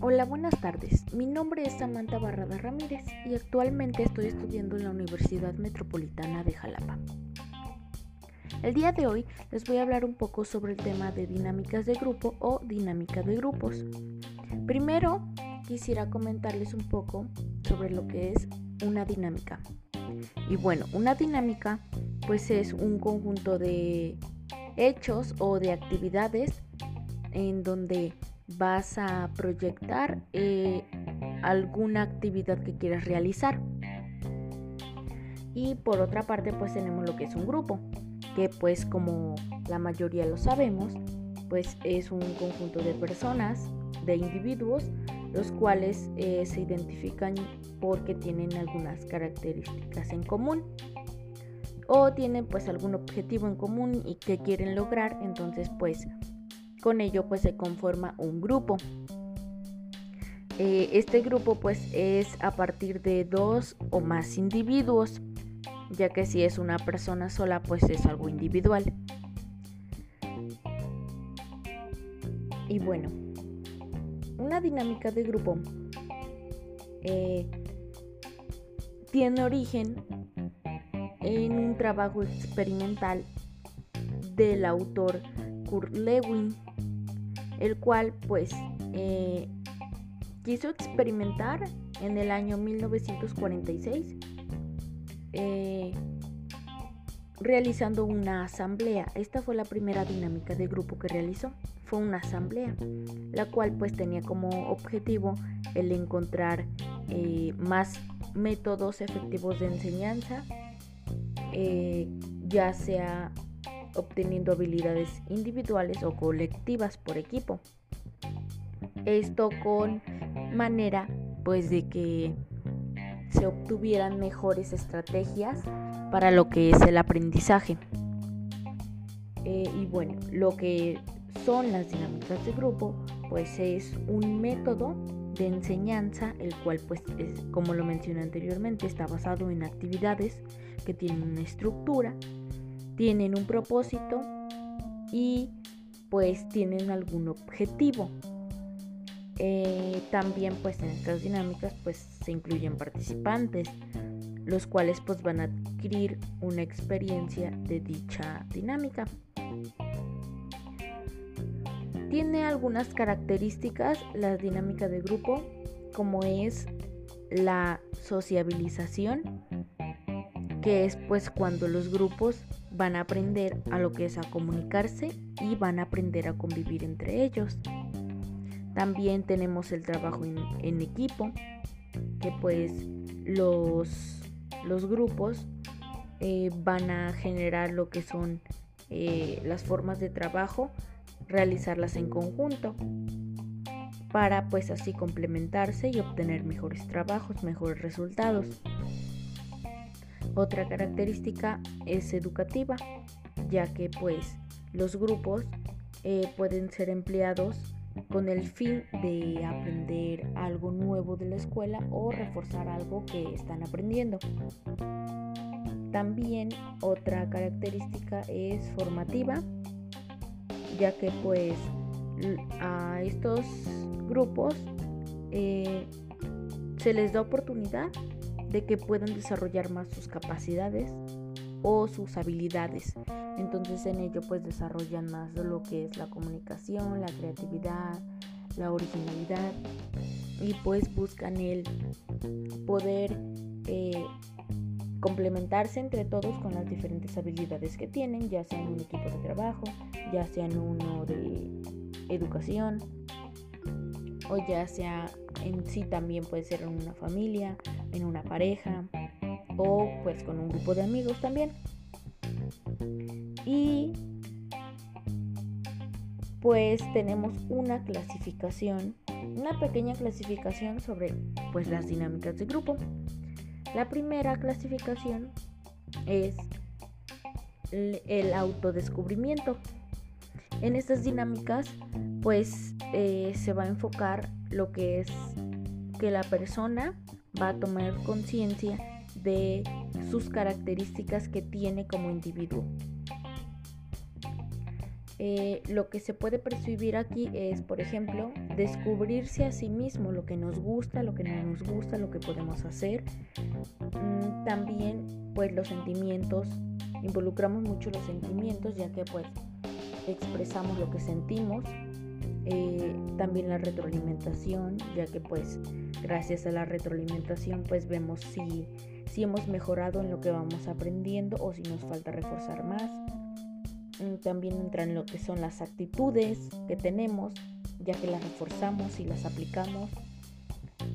Hola, buenas tardes. Mi nombre es Samantha Barrada Ramírez y actualmente estoy estudiando en la Universidad Metropolitana de Jalapa. El día de hoy les voy a hablar un poco sobre el tema de dinámicas de grupo o dinámica de grupos. Primero, quisiera comentarles un poco sobre lo que es una dinámica. Y bueno, una dinámica pues es un conjunto de hechos o de actividades en donde vas a proyectar eh, alguna actividad que quieras realizar. Y por otra parte pues tenemos lo que es un grupo que pues como la mayoría lo sabemos, pues es un conjunto de personas, de individuos, los cuales eh, se identifican porque tienen algunas características en común o tienen pues algún objetivo en común y que quieren lograr, entonces pues con ello pues se conforma un grupo. Eh, este grupo pues es a partir de dos o más individuos ya que si es una persona sola pues es algo individual. Y bueno, una dinámica de grupo eh, tiene origen en un trabajo experimental del autor Kurt Lewin, el cual pues eh, quiso experimentar en el año 1946 eh, realizando una asamblea. Esta fue la primera dinámica de grupo que realizó. Fue una asamblea, la cual pues tenía como objetivo el encontrar eh, más métodos efectivos de enseñanza, eh, ya sea obteniendo habilidades individuales o colectivas por equipo. Esto con manera pues de que se obtuvieran mejores estrategias para lo que es el aprendizaje. Eh, y bueno, lo que son las dinámicas de grupo, pues es un método de enseñanza, el cual pues es, como lo mencioné anteriormente, está basado en actividades que tienen una estructura, tienen un propósito y pues tienen algún objetivo. Eh, también pues en estas dinámicas pues se incluyen participantes, los cuales pues van a adquirir una experiencia de dicha dinámica. Tiene algunas características la dinámica de grupo, como es la sociabilización, que es pues cuando los grupos van a aprender a lo que es a comunicarse y van a aprender a convivir entre ellos. También tenemos el trabajo en, equipo, que pues los, los grupos eh, van a generar lo que son eh, las formas de trabajo, realizarlas en conjunto para pues así complementarse y obtener mejores trabajos, mejores resultados. Otra característica es educativa, ya que pues los grupos eh, pueden ser empleados con el fin de aprender algo nuevo de la escuela o reforzar algo que están aprendiendo. También otra característica es formativa, ya que pues a estos grupos eh, se les da oportunidad de que puedan desarrollar más sus capacidades o sus habilidades. Entonces en ello pues desarrollan más lo que es la comunicación, la creatividad, la originalidad y pues buscan el poder eh, complementarse entre todos con las diferentes habilidades que tienen, ya sea en un equipo de trabajo, ya sea en uno de educación o ya sea en sí también puede ser en una familia, en una pareja o pues con un grupo de amigos también. Y pues tenemos una clasificación, una pequeña clasificación sobre pues las dinámicas de grupo. La primera clasificación es el autodescubrimiento. En estas dinámicas pues eh, se va a enfocar lo que es que la persona va a tomar conciencia de sus características que tiene como individuo. Eh, lo que se puede percibir aquí es, por ejemplo, descubrirse a sí mismo lo que nos gusta, lo que no nos gusta, lo que podemos hacer. Mm, también, pues los sentimientos, involucramos mucho los sentimientos, ya que pues expresamos lo que sentimos. Eh, también la retroalimentación, ya que pues gracias a la retroalimentación pues vemos si, si hemos mejorado en lo que vamos aprendiendo o si nos falta reforzar más también entran lo que son las actitudes que tenemos, ya que las reforzamos y las aplicamos.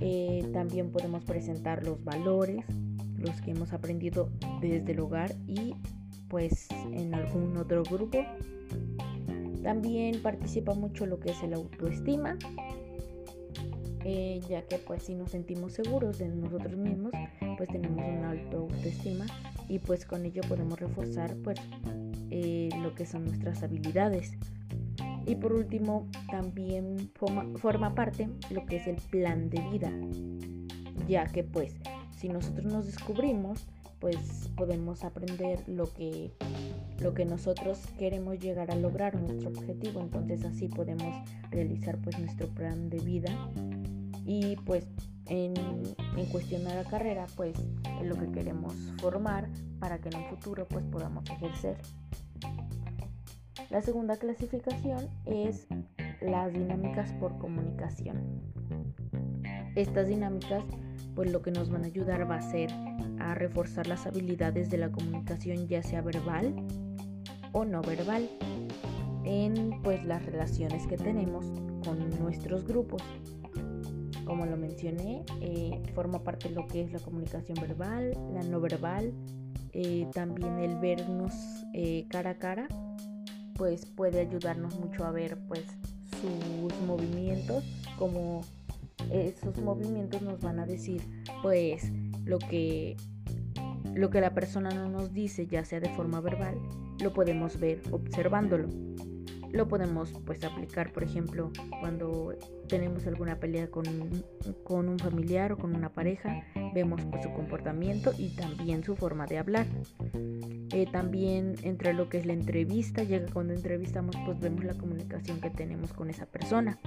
Eh, también podemos presentar los valores, los que hemos aprendido desde el hogar y pues en algún otro grupo. También participa mucho lo que es el autoestima, eh, ya que pues si nos sentimos seguros de nosotros mismos, pues tenemos una alta autoestima y pues con ello podemos reforzar pues eh, lo que son nuestras habilidades. Y por último, también forma, parte lo que es el plan de vida, ya que pues si nosotros nos descubrimos, pues podemos aprender lo que, lo que nosotros queremos llegar a lograr, nuestro objetivo, entonces así podemos realizar pues nuestro plan de vida y pues en, en cuestión la carrera pues es lo que queremos formar para que en un futuro pues podamos ejercer. La segunda clasificación es las dinámicas por comunicación. Estas dinámicas pues lo que nos van a ayudar va a ser a reforzar las habilidades de la comunicación ya sea verbal o no verbal en pues las relaciones que tenemos con nuestros grupos como lo mencioné, eh, forma parte de lo que es la comunicación verbal, la no verbal, eh, también el vernos eh, cara a cara, pues puede ayudarnos mucho a ver pues sus movimientos, como esos movimientos nos van a decir pues lo que lo que la persona no nos dice, ya sea de forma verbal, lo podemos ver observándolo. Lo podemos pues aplicar por ejemplo cuando tenemos alguna pelea con, un familiar o con una pareja vemos pues, su comportamiento y también su forma de hablar eh, también entre lo que es la entrevista llega cuando entrevistamos pues vemos la comunicación que tenemos con esa persona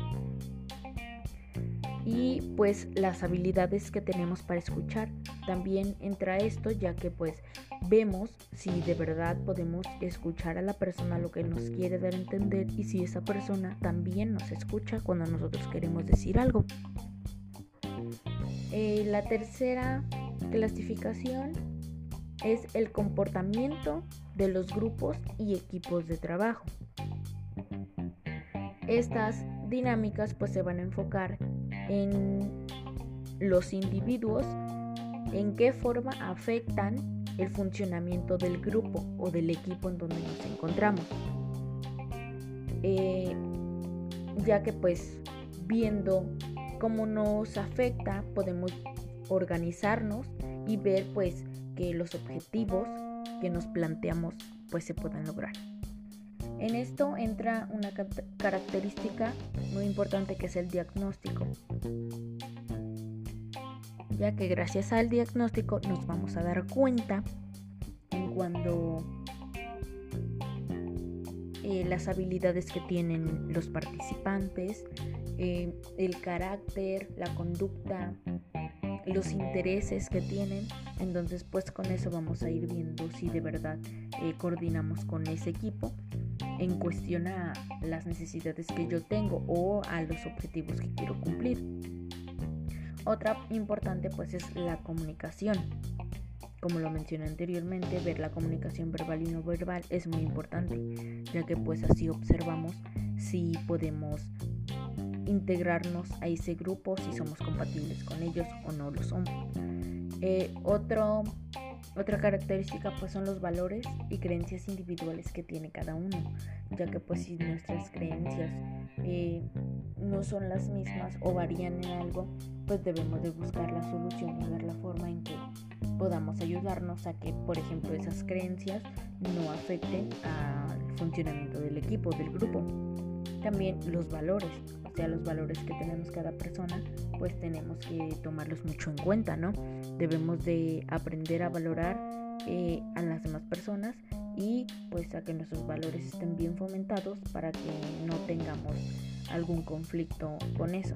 y pues las habilidades que tenemos para escuchar. También entra esto ya que pues vemos si de verdad podemos escuchar a la persona lo que nos quiere dar a entender y si esa persona también nos escucha cuando nosotros queremos decir algo. Eh, la tercera clasificación es el comportamiento de los grupos y equipos de trabajo. Estas dinámicas pues se van a enfocar en los individuos, en qué forma afectan el funcionamiento del grupo o del equipo en donde nos encontramos. Eh, ya que pues viendo cómo nos afecta podemos organizarnos y ver pues que los objetivos que nos planteamos pues se puedan lograr. En esto entra una característica muy importante que es el diagnóstico, ya que gracias al diagnóstico nos vamos a dar cuenta en cuando eh, las habilidades que tienen los participantes, eh, el carácter, la conducta, los intereses que tienen. Entonces pues con eso vamos a ir viendo si de verdad eh, coordinamos con ese equipo en cuestión a las necesidades que yo tengo o a los objetivos que quiero cumplir. Otra importante pues es la comunicación. Como lo mencioné anteriormente, ver la comunicación verbal y no verbal es muy importante, ya que pues así observamos si podemos integrarnos a ese grupo, si somos compatibles con ellos o no lo somos. Eh, otro otra característica pues son los valores y creencias individuales que tiene cada uno, ya que pues si nuestras creencias eh, no son las mismas o varían en algo, pues debemos de buscar la solución y ver la forma en que podamos ayudarnos a que, por ejemplo, esas creencias no afecten al funcionamiento del equipo, del grupo. También los valores, sea, los valores que tenemos cada persona, pues tenemos que tomarlos mucho en cuenta, ¿no? Debemos de aprender a valorar eh, a las demás personas y pues a que nuestros valores estén bien fomentados para que no tengamos algún conflicto con eso.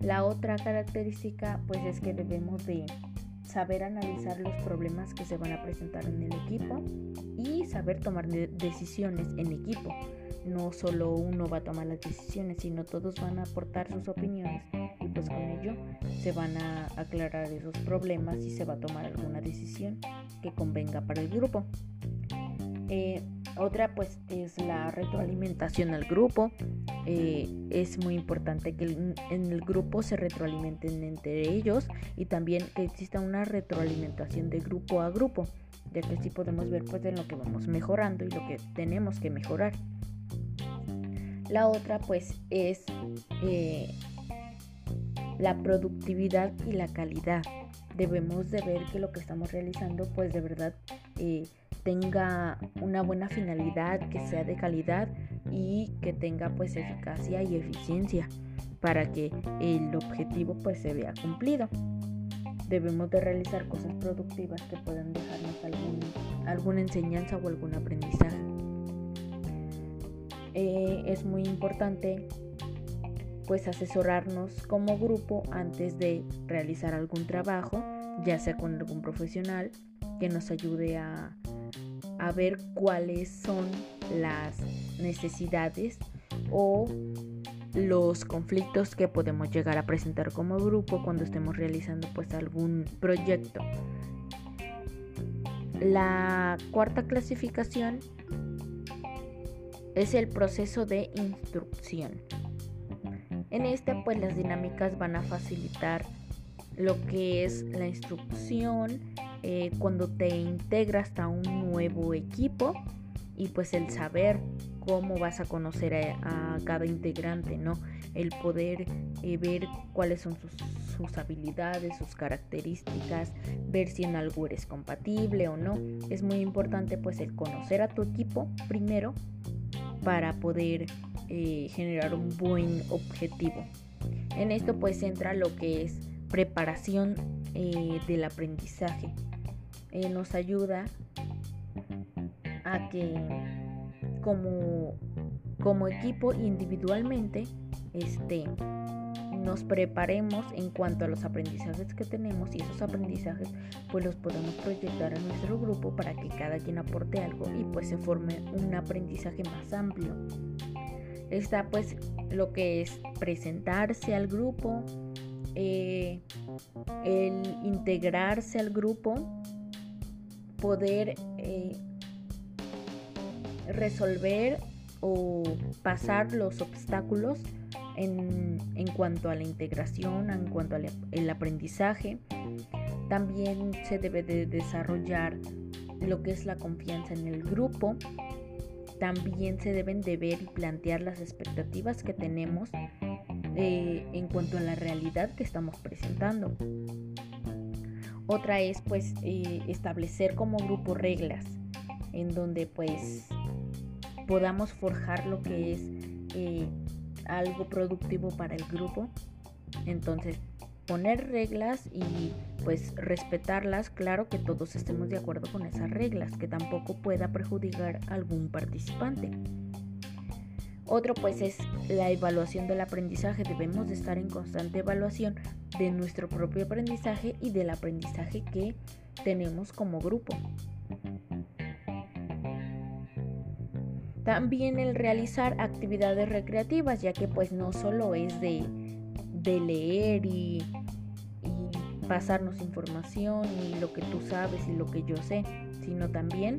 La otra característica pues es que debemos de saber analizar los problemas que se van a presentar en el equipo y saber tomar decisiones en equipo. No solo uno va a tomar las decisiones, sino todos van a aportar sus opiniones y pues con ello se van a aclarar esos problemas y se va a tomar alguna decisión que convenga para el grupo. Eh, otra pues es la retroalimentación al grupo. Eh, es muy importante que en el grupo se retroalimenten entre ellos y también que exista una retroalimentación de grupo a grupo, ya que así podemos ver pues en lo que vamos mejorando y lo que tenemos que mejorar. La otra pues es eh, la productividad y la calidad. Debemos de ver que lo que estamos realizando pues de verdad eh, tenga una buena finalidad, que sea de calidad y que tenga pues eficacia y eficiencia para que el objetivo pues se vea cumplido. Debemos de realizar cosas productivas que puedan dejarnos alguna enseñanza o algún aprendizaje. Eh, es muy importante pues asesorarnos como grupo antes de realizar algún trabajo, ya sea con algún profesional que nos ayude a a ver cuáles son las necesidades o los conflictos que podemos llegar a presentar como grupo cuando estemos realizando pues algún proyecto. La cuarta clasificación es el proceso de instrucción. En este pues las dinámicas van a facilitar lo que es la instrucción, eh, cuando te integras a un nuevo equipo y pues el saber cómo vas a conocer a, cada integrante, ¿no? El poder eh, ver cuáles son sus, sus, habilidades, sus características, ver si en algo eres compatible o no. Es muy importante pues el conocer a tu equipo primero para poder eh, generar un buen objetivo. En esto pues entra lo que es preparación del aprendizaje. Eh, nos ayuda a que como, como equipo individualmente este, nos preparemos en cuanto a los aprendizajes que tenemos y esos aprendizajes pues los podemos proyectar a nuestro grupo para que cada quien aporte algo y pues se forme un aprendizaje más amplio. Está pues lo que es presentarse al grupo, eh, el integrarse al grupo, poder eh, resolver o pasar los obstáculos en, cuanto a la integración, en cuanto al aprendizaje. También se debe de desarrollar lo que es la confianza en el grupo. También se deben de ver y plantear las expectativas que tenemos eh, en cuanto a la realidad que estamos presentando. Otra es pues eh, establecer como grupo reglas en donde pues podamos forjar lo que es eh, algo productivo para el grupo. Entonces poner reglas y pues respetarlas, claro que todos estemos de acuerdo con esas reglas, que tampoco pueda perjudicar a algún participante. Otro pues es la evaluación del aprendizaje. Debemos de estar en constante evaluación de nuestro propio aprendizaje y del aprendizaje que tenemos como grupo. También el realizar actividades recreativas, ya que pues no solo es de, leer y, y pasarnos información y lo que tú sabes y lo que yo sé, sino también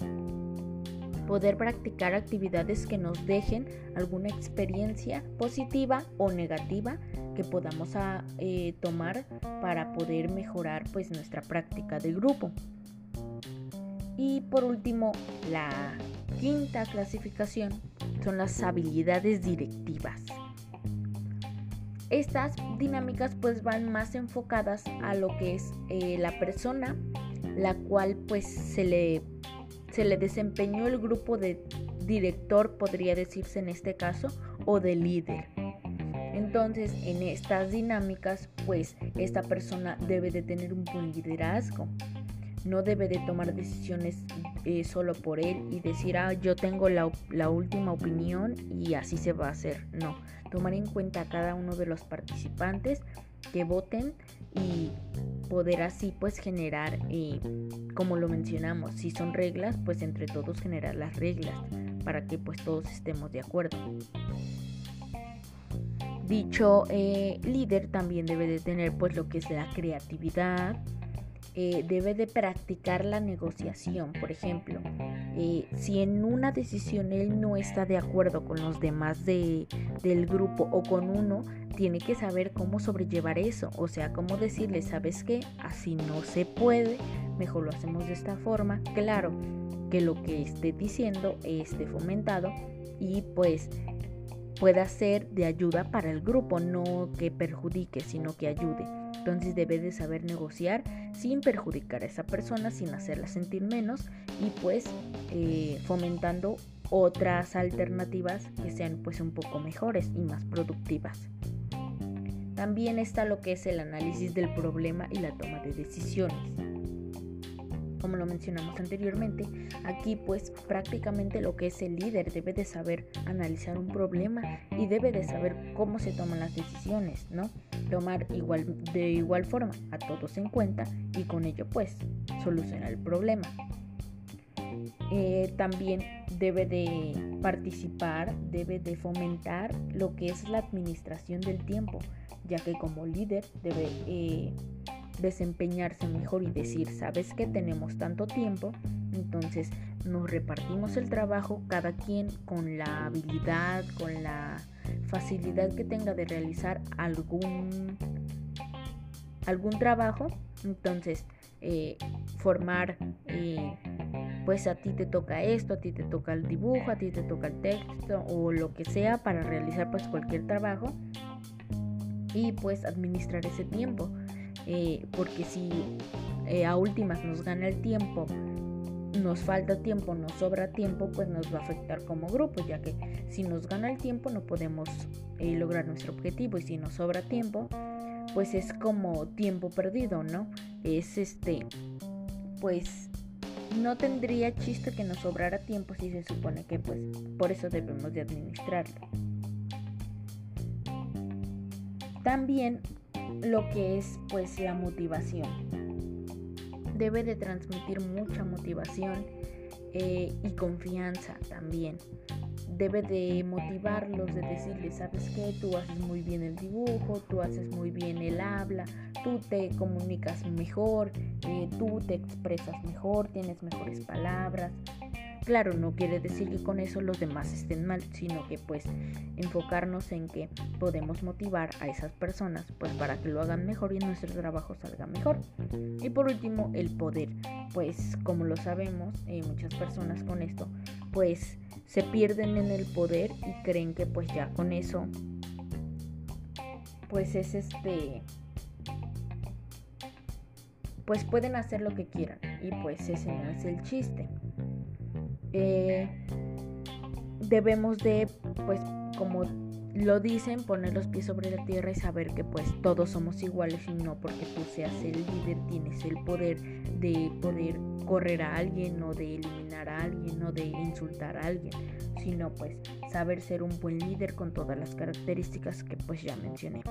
poder practicar actividades que nos dejen alguna experiencia positiva o negativa que podamos ah, eh, tomar para poder mejorar pues nuestra práctica de grupo. Y por último, la quinta clasificación son las habilidades directivas. Estas dinámicas pues van más enfocadas a lo que es eh, la persona, la cual pues se le se le desempeñó el grupo de director, podría decirse en este caso, o de líder. Entonces, en estas dinámicas, pues esta persona debe de tener un buen liderazgo, no debe de tomar decisiones eh, solo por él y decir, ah, yo tengo la, la, última opinión y así se va a hacer. No, tomar en cuenta a cada uno de los participantes que voten y poder así pues generar, eh, como lo mencionamos, si son reglas, pues entre todos generar las reglas para que pues todos estemos de acuerdo. Dicho eh, líder también debe de tener pues lo que es la creatividad, eh, debe de practicar la negociación. Por ejemplo, eh, si en una decisión él no está de acuerdo con los demás de, del grupo o con uno, tiene que saber cómo sobrellevar eso. O sea, cómo decirle, ¿sabes qué? Así no se puede, mejor lo hacemos de esta forma. Claro, que lo que esté diciendo esté fomentado y pues pueda ser de ayuda para el grupo, no que perjudique, sino que ayude. Entonces debe de saber negociar sin perjudicar a esa persona, sin hacerla sentir menos y pues eh, fomentando otras alternativas que sean pues un poco mejores y más productivas. También está lo que es el análisis del problema y la toma de decisiones como lo mencionamos anteriormente, aquí pues prácticamente lo que es el líder debe de saber analizar un problema y debe de saber cómo se toman las decisiones, ¿no? Tomar igual, de igual forma a todos en cuenta y con ello pues solucionar el problema. Eh, también debe de participar, debe de fomentar lo que es la administración del tiempo, ya que como líder debe eh, desempeñarse mejor y decir, sabes que tenemos tanto tiempo, entonces nos repartimos el trabajo cada quien con la habilidad, con la facilidad que tenga de realizar algún, algún trabajo, entonces eh, formar, eh, pues a ti te toca esto, a ti te toca el dibujo, a ti te toca el texto o lo que sea para realizar pues cualquier trabajo y pues administrar ese tiempo. Eh, porque si eh, a últimas nos gana el tiempo, nos falta tiempo, nos sobra tiempo, pues nos va a afectar como grupo, ya que si nos gana el tiempo no podemos eh, lograr nuestro objetivo y si nos sobra tiempo, pues es como tiempo perdido, ¿no? Es este, pues no tendría chiste que nos sobrara tiempo si se supone que pues por eso debemos de administrarlo. También lo que es pues la motivación. Debe de transmitir mucha motivación eh, y confianza también. Debe de motivarlos, de decirles, sabes que tú haces muy bien el dibujo, tú haces muy bien el habla, tú te comunicas mejor, eh, tú te expresas mejor, tienes mejores palabras, Claro, no quiere decir que con eso los demás estén mal, sino que pues enfocarnos en que podemos motivar a esas personas pues para que lo hagan mejor y nuestro trabajo salga mejor. Y por último, el poder. Pues como lo sabemos, eh, muchas personas con esto pues se pierden en el poder y creen que pues ya con eso pues es este pues pueden hacer lo que quieran y pues ese no es el chiste. Eh, debemos de, pues como lo dicen, poner los pies sobre la tierra y saber que pues todos somos iguales y no porque tú seas el líder tienes el poder de poder correr a alguien o de eliminar a alguien o de insultar a alguien, sino pues saber ser un buen líder con todas las características que pues ya mencioné.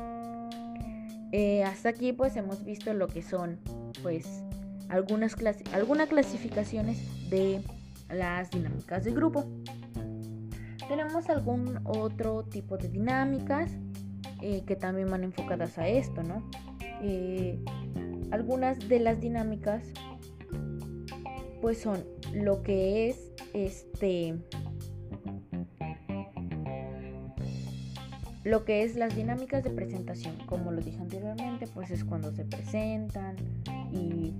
Eh, hasta aquí pues hemos visto lo que son pues algunas, algunas clasificaciones de las dinámicas de grupo. Tenemos algún otro tipo de dinámicas eh, que también van enfocadas a esto, ¿no? Eh, algunas de las dinámicas pues son lo que es este lo que es las dinámicas de presentación como lo dije anteriormente pues es cuando se presentan y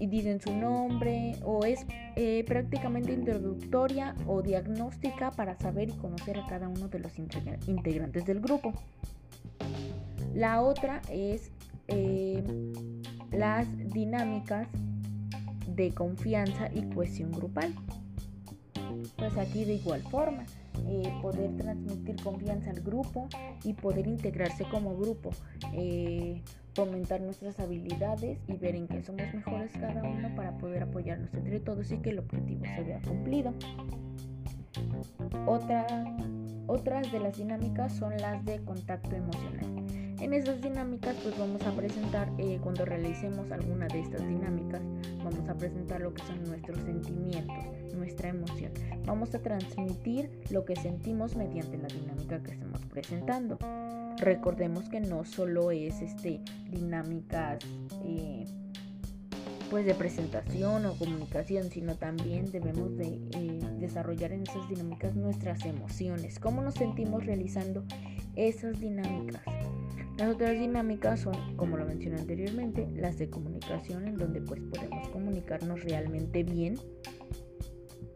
y dicen su nombre o es eh, prácticamente introductoria o diagnóstica para saber y conocer a cada uno de los integrantes del grupo. La otra es eh, las dinámicas de confianza y cohesión grupal. Pues aquí de igual forma eh, poder transmitir confianza al grupo y poder integrarse como grupo, eh, fomentar nuestras habilidades y ver en qué somos mejores cada uno para poder apoyarnos entre todos y que el objetivo se vea cumplido. Otra, otras de las dinámicas son las de contacto emocional. En esas dinámicas pues vamos a presentar, eh, cuando realicemos alguna de estas dinámicas, vamos a presentar lo que son nuestros sentimientos, nuestra emoción. Vamos a transmitir lo que sentimos mediante la dinámica que estamos presentando. Recordemos que no solo es este dinámicas eh, pues de presentación o comunicación, sino también debemos de eh, desarrollar en esas dinámicas nuestras emociones, cómo nos sentimos realizando esas dinámicas. Las otras dinámicas son, como lo mencioné anteriormente, las de comunicación, en donde pues podemos comunicarnos realmente bien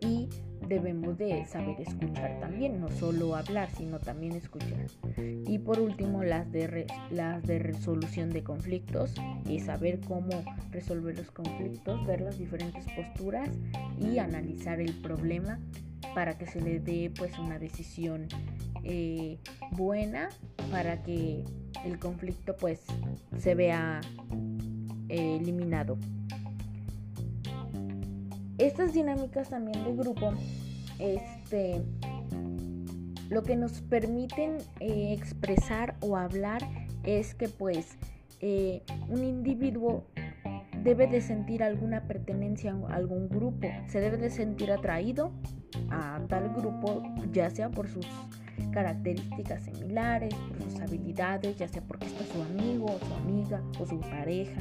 y debemos de saber escuchar también, no solo hablar, sino también escuchar. Y por último, las de, las de resolución de conflictos, y saber cómo resolver los conflictos, ver las diferentes posturas y analizar el problema para que se le dé pues una decisión eh, buena para que el conflicto pues se vea eh, eliminado. Estas dinámicas también de grupo, este, lo que nos permiten eh, expresar o hablar es que pues eh, un individuo debe de sentir alguna pertenencia a algún grupo, se debe de sentir atraído a tal grupo, ya sea por sus características similares, por sus habilidades, ya sea porque está su amigo o su amiga o su pareja.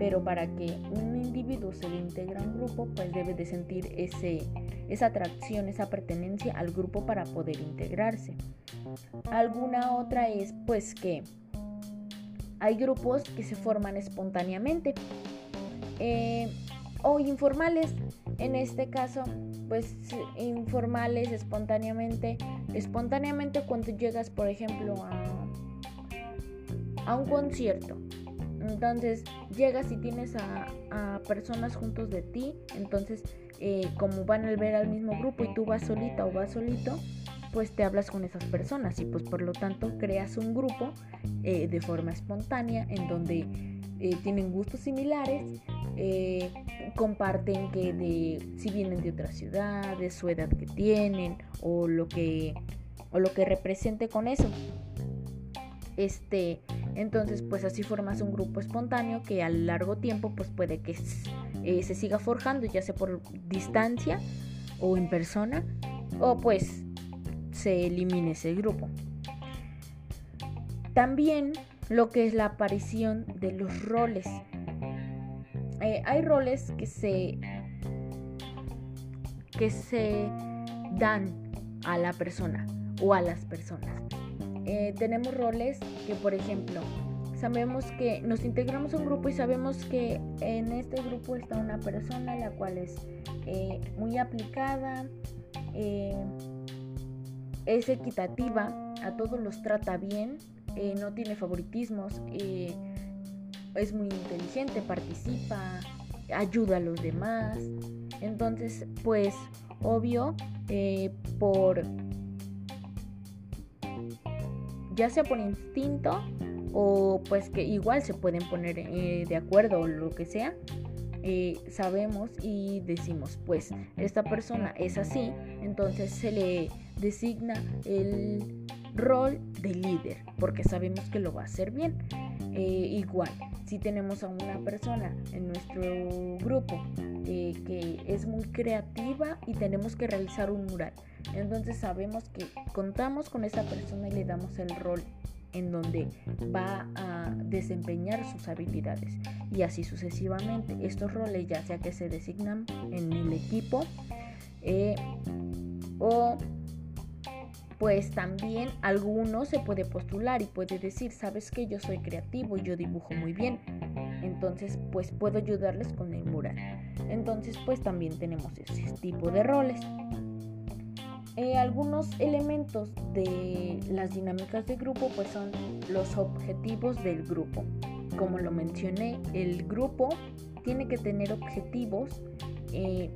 Pero para que un individuo se integre a un grupo, pues debe de sentir esa atracción, esa pertenencia al grupo para poder integrarse. Alguna otra es pues que hay grupos que se forman espontáneamente eh, o informales. En este caso, pues informales espontáneamente. Espontáneamente cuando llegas, por ejemplo, a un concierto. Entonces llegas y tienes a, personas juntos de ti. Entonces, eh, como van a ver al mismo grupo y tú vas solita o vas solito, pues te hablas con esas personas y pues por lo tanto creas un grupo eh, de forma espontánea en donde eh, tienen gustos similares, comparten que de si vienen de otra ciudad, de su edad que tienen o lo que o lo que represente con eso. Este, entonces pues así formas un grupo espontáneo que a largo tiempo pues puede que eh, se siga forjando ya sea por distancia o en persona o pues se elimine ese grupo. También lo que es la aparición de los roles. Eh, hay roles que se que se dan a la persona o a las personas. Eh, tenemos roles que, por ejemplo, sabemos que nos integramos a un grupo y sabemos que en este grupo está una persona la cual es eh, muy aplicada, es equitativa, a todos los trata bien, eh, no tiene favoritismos, eh, es muy inteligente, participa, ayuda a los demás. Entonces, pues, obvio, eh, por ya sea por instinto o pues que igual se pueden poner de acuerdo o lo que sea, sabemos y decimos, pues esta persona es así, entonces se le designa el rol de líder, porque sabemos que lo va a hacer bien. Eh, igual, si tenemos a una persona en nuestro grupo eh, que es muy creativa y tenemos que realizar un mural, entonces sabemos que contamos con esa persona y le damos el rol en donde va a desempeñar sus habilidades y así sucesivamente. Estos roles ya sea que se designan en el equipo eh, o pues también alguno se puede postular y puede decir, sabes que yo soy creativo y yo dibujo muy bien, entonces pues puedo ayudarles con el mural. Entonces pues también tenemos ese tipo de roles. Eh, algunos elementos de las dinámicas de grupo pues son los objetivos del grupo. Como lo mencioné, el grupo tiene que tener objetivos eh,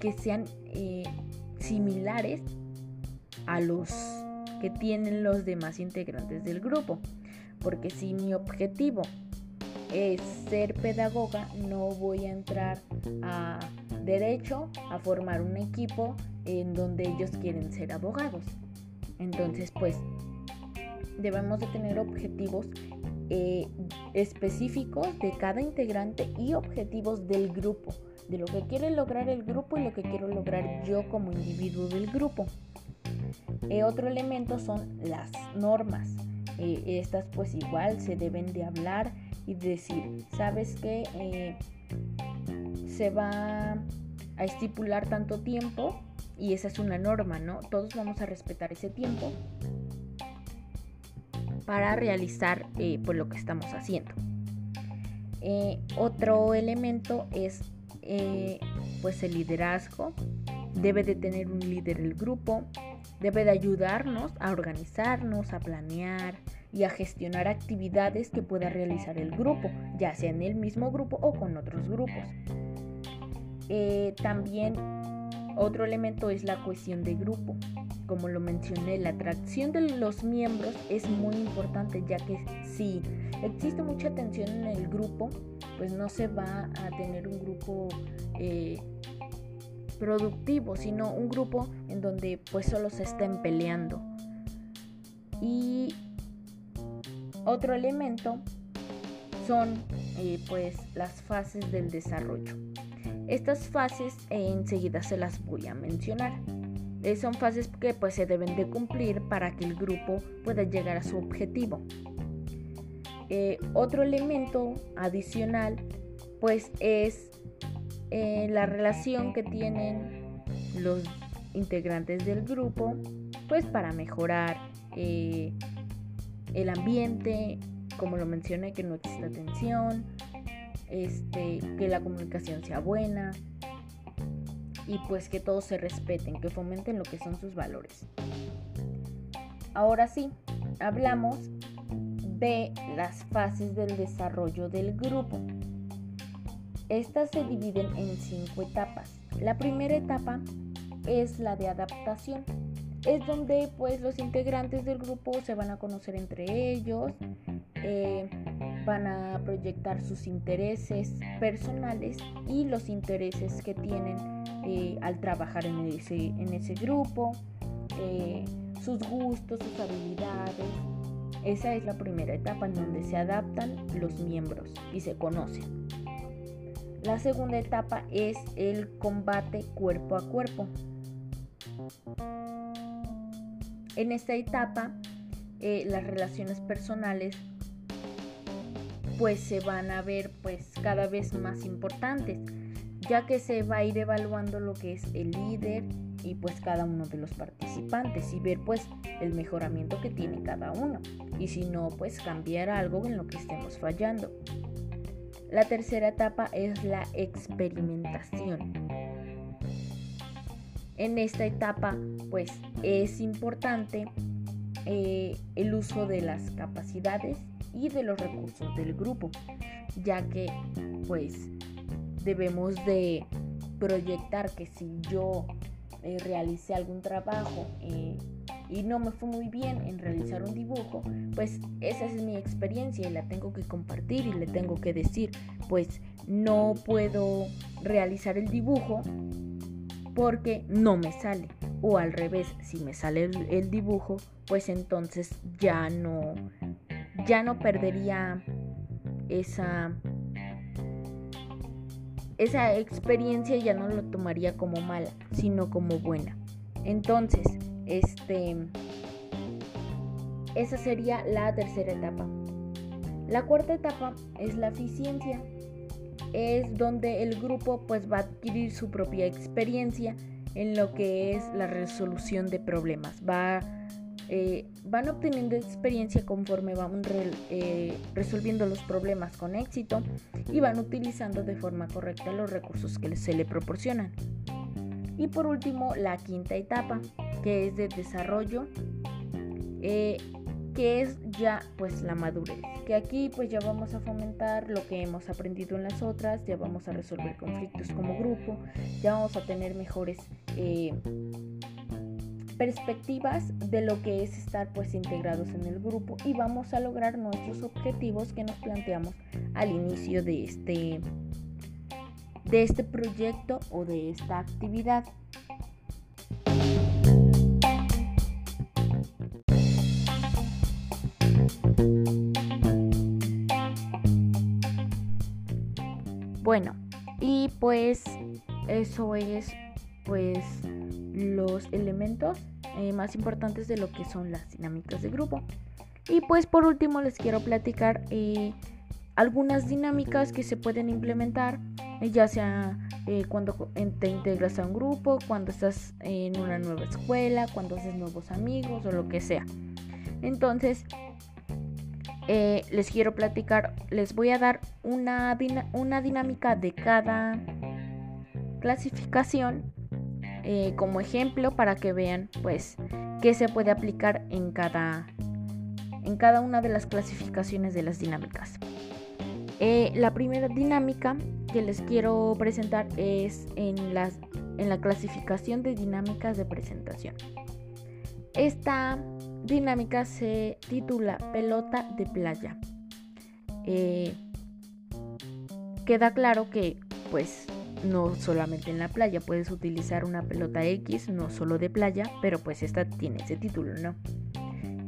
que sean eh, similares a los que tienen los demás integrantes del grupo. Porque si mi objetivo es ser pedagoga, no voy a entrar a derecho a formar un equipo en donde ellos quieren ser abogados. Entonces, pues, debemos de tener objetivos eh, específicos de cada integrante y objetivos del grupo, de lo que quiere lograr el grupo y lo que quiero lograr yo como individuo del grupo. Eh, otro elemento son las normas. Eh, estas pues igual se deben de hablar y decir, ¿sabes qué? se va a estipular tanto tiempo y esa es una norma, ¿no? Todos vamos a respetar ese tiempo para realizar eh, pues lo que estamos haciendo. Eh, otro elemento es eh, pues el liderazgo. Debe de tener un líder el grupo, debe de ayudarnos a organizarnos, a planear y a gestionar actividades que pueda realizar el grupo, ya sea en el mismo grupo o con otros grupos. también otro elemento es la cohesión de grupo. Como lo mencioné, la atracción de los miembros es muy importante ya que si existe mucha tensión en el grupo, pues no se va a tener un grupo eh, productivo, sino un grupo en donde pues solo se estén peleando. Y otro elemento son eh, pues las fases del desarrollo. Estas fases eh, enseguida se las voy a mencionar. Eh, son fases que pues se deben de cumplir para que el grupo pueda llegar a su objetivo. Eh, otro elemento adicional pues es la relación que tienen los integrantes del grupo pues para mejorar el ambiente, como lo mencioné, que no exista tensión, este, que la comunicación sea buena y pues que todos se respeten, que fomenten lo que son sus valores. Ahora sí, hablamos de las fases del desarrollo del grupo. Estas se dividen en cinco etapas. La primera etapa es la de adaptación. Es donde pues los integrantes del grupo se van a conocer entre ellos, eh, van a proyectar sus intereses personales y los intereses que tienen eh, al trabajar en ese, en ese grupo, eh, sus gustos, sus habilidades. Esa es la primera etapa en donde se adaptan los miembros y se conocen. La segunda etapa es el combate cuerpo a cuerpo. En esta etapa, las relaciones personales pues se van a ver pues cada vez más importantes, ya que se va a ir evaluando lo que es el líder y pues cada uno de los participantes y ver pues el mejoramiento que tiene cada uno y si no pues cambiar algo en lo que estemos fallando. La tercera etapa es la experimentación. En esta etapa pues es importante eh, el uso de las capacidades y de los recursos del grupo, ya que pues debemos de proyectar que si yo eh, realicé algún trabajo eh, y no me fue muy bien en realizar un dibujo, pues esa es mi experiencia y la tengo que compartir y le tengo que decir, pues no puedo realizar el dibujo porque no me sale. O al revés, si me sale el dibujo, pues entonces ya no ya no perdería esa esa experiencia ya no lo tomaría como mala, sino como buena. Entonces, este esa sería la tercera etapa. La cuarta etapa es la eficiencia. Es donde el grupo pues va a adquirir su propia experiencia en lo que es la resolución de problemas. Va eh, van obteniendo experiencia conforme van eh, resolviendo los problemas con éxito y van utilizando de forma correcta los recursos que se le proporcionan. Y por último, la quinta etapa, que es de desarrollo, eh, que es ya pues la madurez. Que aquí pues ya vamos a fomentar lo que hemos aprendido en las otras, ya vamos a resolver conflictos como grupo, ya vamos a tener mejores perspectivas de lo que es estar pues integrados en el grupo y vamos a lograr nuestros objetivos que nos planteamos al inicio de este de este proyecto o de esta actividad. Y pues eso es pues los elementos eh, más importantes de lo que son las dinámicas de grupo. Y pues por último les quiero platicar eh, algunas dinámicas que se pueden implementar, eh, ya sea cuando te integras a un grupo, cuando estás en una nueva escuela, cuando haces nuevos amigos o lo que sea. Entonces, eh, les quiero platicar, les voy a dar una, una dinámica de cada clasificación eh, como ejemplo para que vean pues qué se puede aplicar en cada, en cada una de las clasificaciones de las dinámicas. Eh, la primera dinámica que les quiero presentar es en, las, en la clasificación de dinámicas de presentación. Esta dinámica se titula Pelota de playa. Eh, queda claro que pues no solamente en la playa puedes utilizar una pelota X, no solo de playa, pero pues esta tiene ese título, ¿no?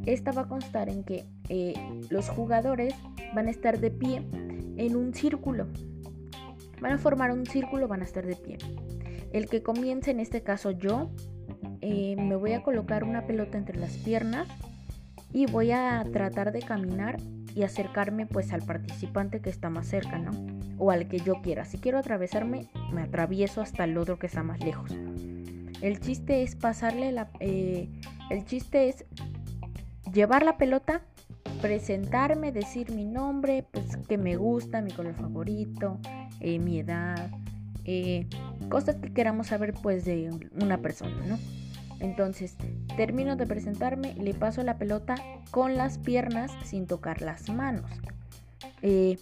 Esta va a constar en que eh, los jugadores van a estar de pie en un círculo. Van a formar un círculo, van a estar de pie. El que comience, en este caso yo, eh, me voy a colocar una pelota entre las piernas y voy a tratar de caminar y acercarme pues al participante que está más cerca, ¿no? O al que yo quiera. Si quiero atravesarme, me atravieso hasta el otro que está más lejos. El chiste es pasarle la... Eh, el chiste es llevar la pelota, presentarme, decir mi nombre, pues que me gusta, mi color favorito, eh, mi edad, cosas que queramos saber pues de una persona, ¿no? Entonces, termino de presentarme, le paso la pelota con las piernas sin tocar las manos. Eh,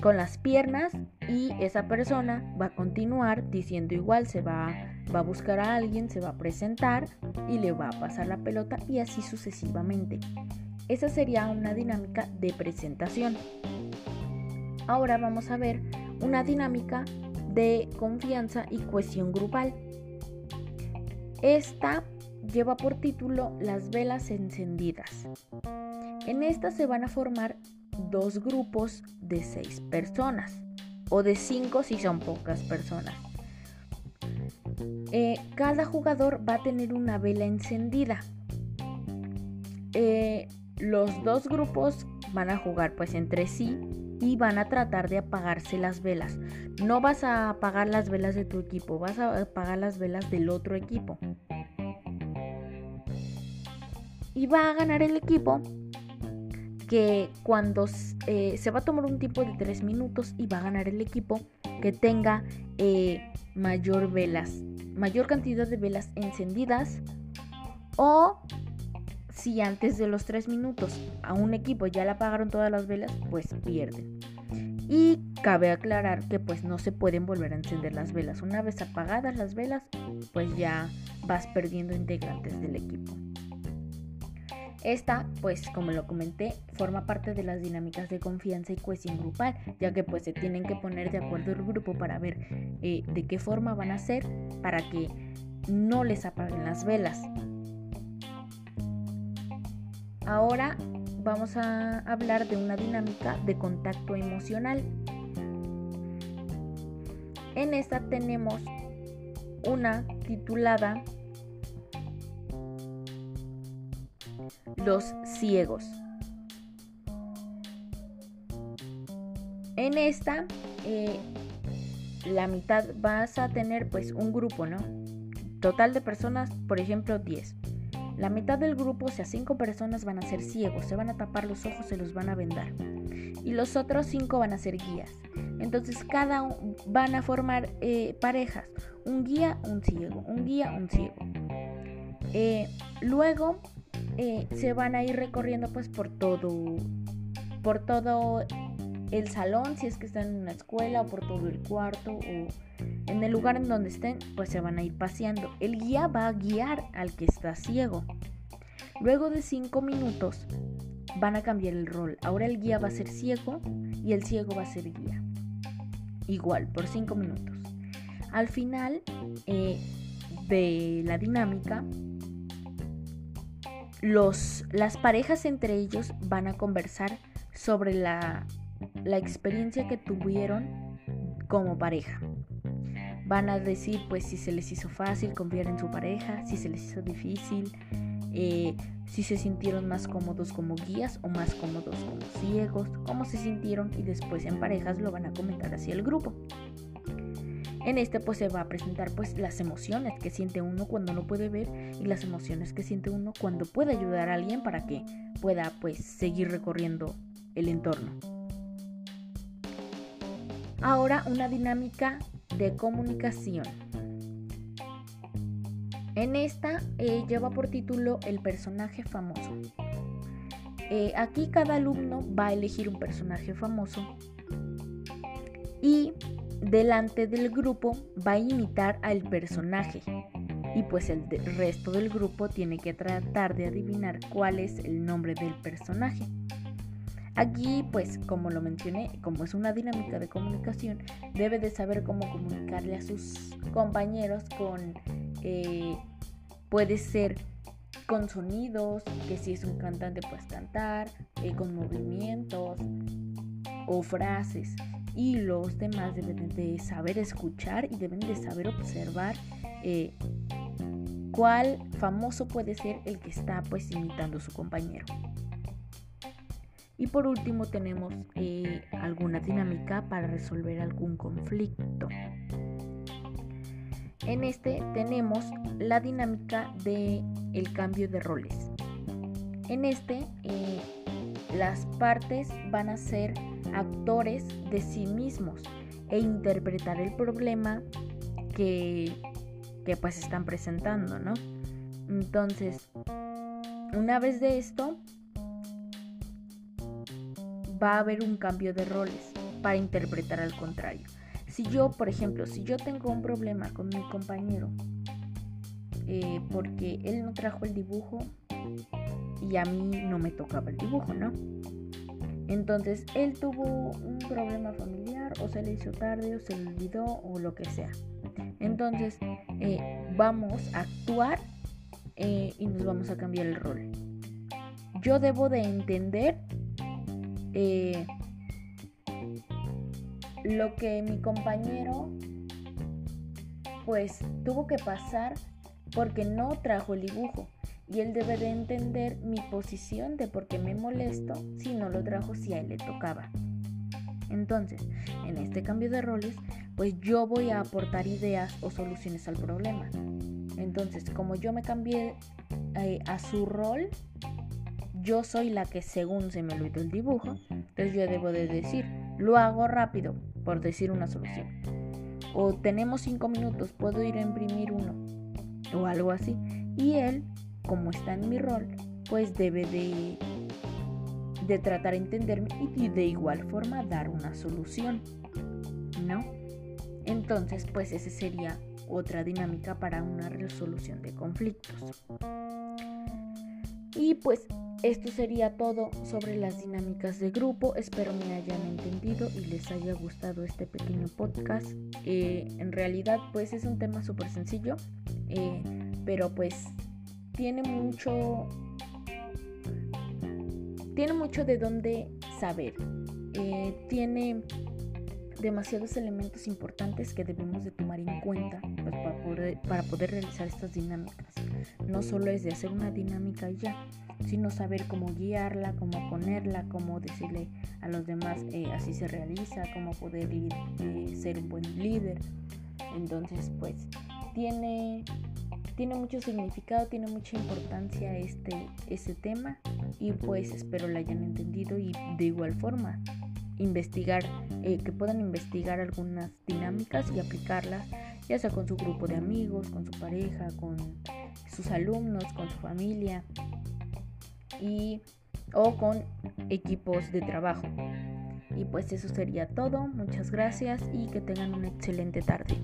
con las piernas y esa persona va a continuar diciendo igual, se va, va a buscar a alguien, se va a presentar y le va a pasar la pelota y así sucesivamente. Esa sería una dinámica de presentación. Ahora vamos a ver una dinámica de confianza y cohesión grupal. Esta lleva por título Las velas encendidas. En esta se van a formar dos grupos de seis personas o de cinco si son pocas personas. Eh, cada jugador va a tener una vela encendida. Eh, los dos grupos van a jugar pues entre sí y van a tratar de apagarse las velas. No vas a apagar las velas de tu equipo, vas a apagar las velas del otro equipo. Y va a ganar el equipo que cuando eh, se va a tomar un tiempo de 3 minutos y va a ganar el equipo que tenga eh, mayor velas, mayor cantidad de velas encendidas o si antes de los 3 minutos a un equipo ya le apagaron todas las velas, pues pierden. Y cabe aclarar que pues no se pueden volver a encender las velas. Una vez apagadas las velas, pues ya vas perdiendo integrantes del equipo. Esta, pues como lo comenté, forma parte de las dinámicas de confianza y cohesión grupal, ya que pues se tienen que poner de acuerdo el grupo para ver eh, de qué forma van a hacer para que no les apaguen las velas. Ahora vamos a hablar de una dinámica de contacto emocional. En esta tenemos una titulada Los ciegos. En esta, eh, la mitad vas a tener pues un grupo, ¿no? Total de personas, por ejemplo, 10. La mitad del grupo, o sea, cinco personas van a ser ciegos, se van a tapar los ojos, se los van a vendar. Y los otros cinco van a ser guías. Entonces cada van a formar eh, parejas, un guía, un ciego, un guía, un ciego. Eh, luego eh, se van a ir recorriendo pues por todo, por todo el salón, si es que están en una escuela, o por todo el cuarto, o En el lugar en donde estén, pues se van a ir paseando. El guía va a guiar al que está ciego. Luego de 5 minutos van a cambiar el rol. Ahora el guía va a ser ciego y el ciego va a ser guía. Igual, por 5 minutos. Al final eh, de la dinámica, los, las parejas entre ellos van a conversar sobre la, la experiencia que tuvieron como pareja. Van a decir pues si se les hizo fácil confiar en su pareja, si se les hizo difícil, eh, si se sintieron más cómodos como guías o más cómodos como ciegos, cómo se sintieron y después en parejas lo van a comentar hacia el grupo. En este pues se va a presentar pues las emociones que siente uno cuando no puede ver y las emociones que siente uno cuando puede ayudar a alguien para que pueda pues seguir recorriendo el entorno. Ahora una dinámica de comunicación. En esta eh, lleva por título El personaje famoso. Eh, aquí cada alumno va a elegir un personaje famoso y delante del grupo va a imitar al personaje y pues el resto del grupo tiene que tratar de adivinar cuál es el nombre del personaje. Aquí, pues, como lo mencioné, como es una dinámica de comunicación, debe de saber cómo comunicarle a sus compañeros con, eh, puede ser con sonidos, que si es un cantante, pues cantar, eh, con movimientos o frases. Y los demás deben de saber escuchar y deben de saber observar eh, cuál famoso puede ser el que está pues imitando a su compañero. Y por último tenemos eh, alguna dinámica para resolver algún conflicto. En este tenemos la dinámica de el cambio de roles. En este eh, las partes van a ser actores de sí mismos e interpretar el problema que, que pues están presentando, ¿no? Entonces, una vez de esto, va a haber un cambio de roles para interpretar al contrario. Si yo, por ejemplo, si yo tengo un problema con mi compañero eh, porque él no trajo el dibujo y a mí no me tocaba el dibujo, ¿no? Entonces él tuvo un problema familiar o se le hizo tarde o se le olvidó o lo que sea. Entonces eh, vamos a actuar eh, y nos vamos a cambiar el rol. Yo debo de entender eh, lo que mi compañero pues tuvo que pasar porque no trajo el dibujo y él debe de entender mi posición de por qué me molesto si no lo trajo si a él le tocaba. Entonces, en este cambio de roles, pues yo voy a aportar ideas o soluciones al problema. Entonces, como yo me cambié eh, a su rol, yo soy la que según se me olvidó el dibujo, entonces yo debo de decir, lo hago rápido, por decir una solución. O tenemos cinco minutos, puedo ir a imprimir uno, o algo así. Y él, como está en mi rol, pues debe de, de tratar de entenderme y de igual forma dar una solución, ¿no? Entonces, pues esa sería otra dinámica para una resolución de conflictos. Y pues esto sería todo sobre las dinámicas de grupo. Espero me hayan entendido y les haya gustado este pequeño podcast. Eh, en realidad pues es un tema súper sencillo, eh, pero pues tiene mucho... Tiene mucho de dónde saber. Eh, tiene demasiados elementos importantes que debemos de tomar en cuenta pues, para, poder, para poder realizar estas dinámicas. No solo es de hacer una dinámica ya, sino saber cómo guiarla, cómo ponerla, cómo decirle a los demás eh, así se realiza, cómo poder eh, ser un buen líder. Entonces, pues tiene, tiene mucho significado, tiene mucha importancia este, este tema y pues espero la hayan entendido y de igual forma investigar, eh, que puedan investigar algunas dinámicas y aplicarlas, ya sea con su grupo de amigos, con su pareja, con sus alumnos, con su familia y o con equipos de trabajo. Y pues eso sería todo. Muchas gracias y que tengan una excelente tarde.